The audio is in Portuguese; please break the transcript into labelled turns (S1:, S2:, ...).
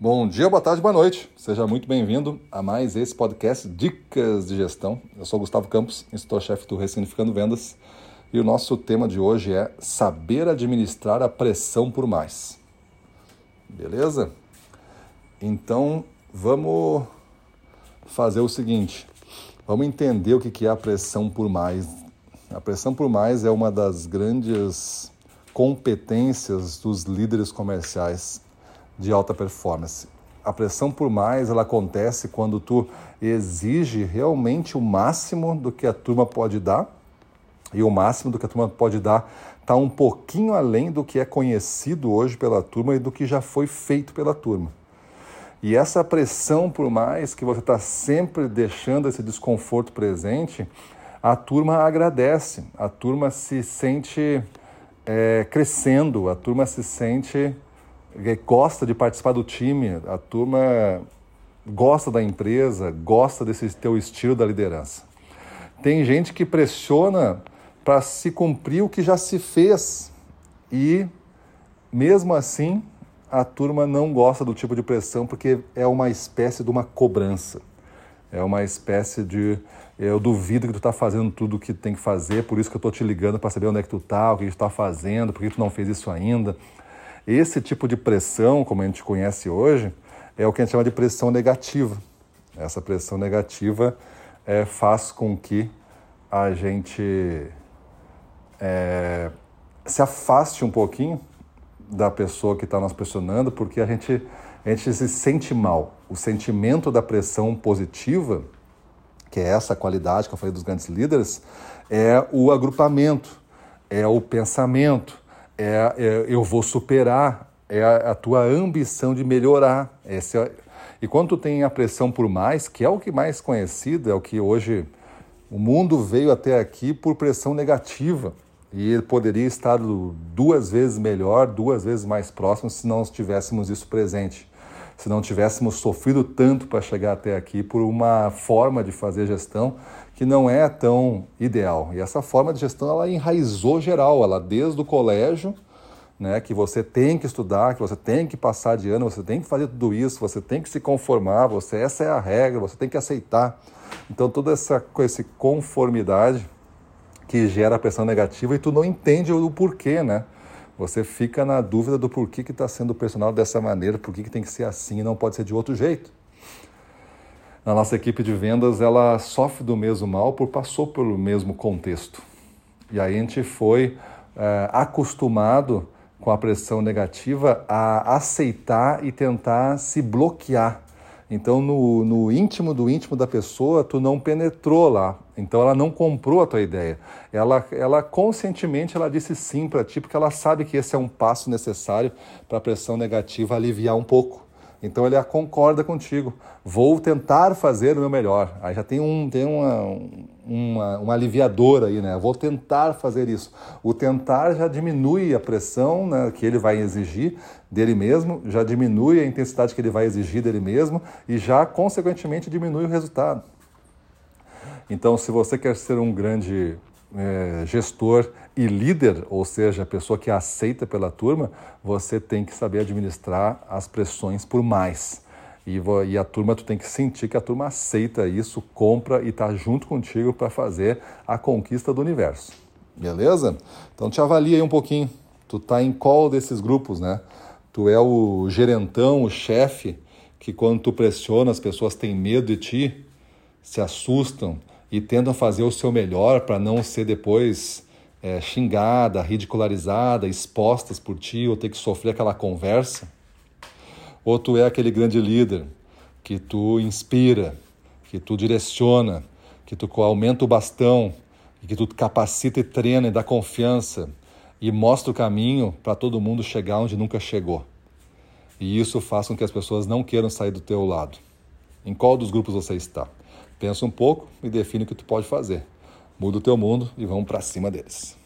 S1: Bom dia, boa tarde, boa noite. Seja muito bem-vindo a mais esse podcast Dicas de Gestão. Eu sou Gustavo Campos, instrutor-chefe do Ressignificando Vendas e o nosso tema de hoje é saber administrar a pressão por mais. Beleza? Então, vamos fazer o seguinte. Vamos entender o que é a pressão por mais. A pressão por mais é uma das grandes competências dos líderes comerciais de alta performance. A pressão por mais ela acontece quando tu exige realmente o máximo do que a turma pode dar e o máximo do que a turma pode dar está um pouquinho além do que é conhecido hoje pela turma e do que já foi feito pela turma. E essa pressão por mais que você está sempre deixando esse desconforto presente, a turma agradece, a turma se sente é, crescendo, a turma se sente gosta de participar do time, a turma gosta da empresa, gosta desse teu estilo da liderança. Tem gente que pressiona para se cumprir o que já se fez e, mesmo assim, a turma não gosta do tipo de pressão porque é uma espécie de uma cobrança. É uma espécie de eu duvido que tu está fazendo tudo o que tem que fazer, por isso que eu estou te ligando para saber onde é que tu está, o que tu está fazendo, por que tu não fez isso ainda. Esse tipo de pressão, como a gente conhece hoje, é o que a gente chama de pressão negativa. Essa pressão negativa é, faz com que a gente é, se afaste um pouquinho da pessoa que está nos pressionando, porque a gente, a gente se sente mal. O sentimento da pressão positiva, que é essa qualidade que eu falei dos grandes líderes, é o agrupamento, é o pensamento, é, é, eu vou superar, é a, a tua ambição de melhorar. Esse é, e quando tu tem a pressão por mais, que é o que mais conhecido, é o que hoje o mundo veio até aqui por pressão negativa. E ele poderia estar duas vezes melhor, duas vezes mais próximo se não tivéssemos isso presente. Se não tivéssemos sofrido tanto para chegar até aqui por uma forma de fazer gestão que não é tão ideal. E essa forma de gestão ela enraizou geral, ela desde o colégio, né, que você tem que estudar, que você tem que passar de ano, você tem que fazer tudo isso, você tem que se conformar, você essa é a regra, você tem que aceitar. Então toda essa essa conformidade que gera pressão negativa e tu não entende o porquê, né? Você fica na dúvida do porquê que está sendo personal dessa maneira, por que tem que ser assim e não pode ser de outro jeito na nossa equipe de vendas, ela sofre do mesmo mal por passou pelo mesmo contexto. E aí a gente foi é, acostumado com a pressão negativa a aceitar e tentar se bloquear. Então, no, no, íntimo do íntimo da pessoa, tu não penetrou lá. Então, ela não comprou a tua ideia. Ela, ela conscientemente ela disse sim para ti, porque ela sabe que esse é um passo necessário para a pressão negativa aliviar um pouco. Então ele concorda contigo. Vou tentar fazer o meu melhor. Aí já tem um tem uma, uma, uma aliviador aí, né? Vou tentar fazer isso. O tentar já diminui a pressão né, que ele vai exigir dele mesmo, já diminui a intensidade que ele vai exigir dele mesmo e já, consequentemente, diminui o resultado. Então, se você quer ser um grande é, gestor e líder, ou seja, a pessoa que é aceita pela turma, você tem que saber administrar as pressões por mais. E, e a turma, tu tem que sentir que a turma aceita isso, compra e está junto contigo para fazer a conquista do universo. Beleza? Então te avalia aí um pouquinho. Tu tá em qual desses grupos, né? Tu é o gerentão, o chefe, que quando tu pressiona as pessoas têm medo de ti, se assustam, e tentam fazer o seu melhor para não ser depois é, xingada, ridicularizada, expostas por ti ou ter que sofrer aquela conversa? Ou tu é aquele grande líder que tu inspira, que tu direciona, que tu aumenta o bastão, que tu capacita e treina e dá confiança e mostra o caminho para todo mundo chegar onde nunca chegou. E isso faz com que as pessoas não queiram sair do teu lado. Em qual dos grupos você está? Pensa um pouco e define o que tu pode fazer. Muda o teu mundo e vamos para cima deles.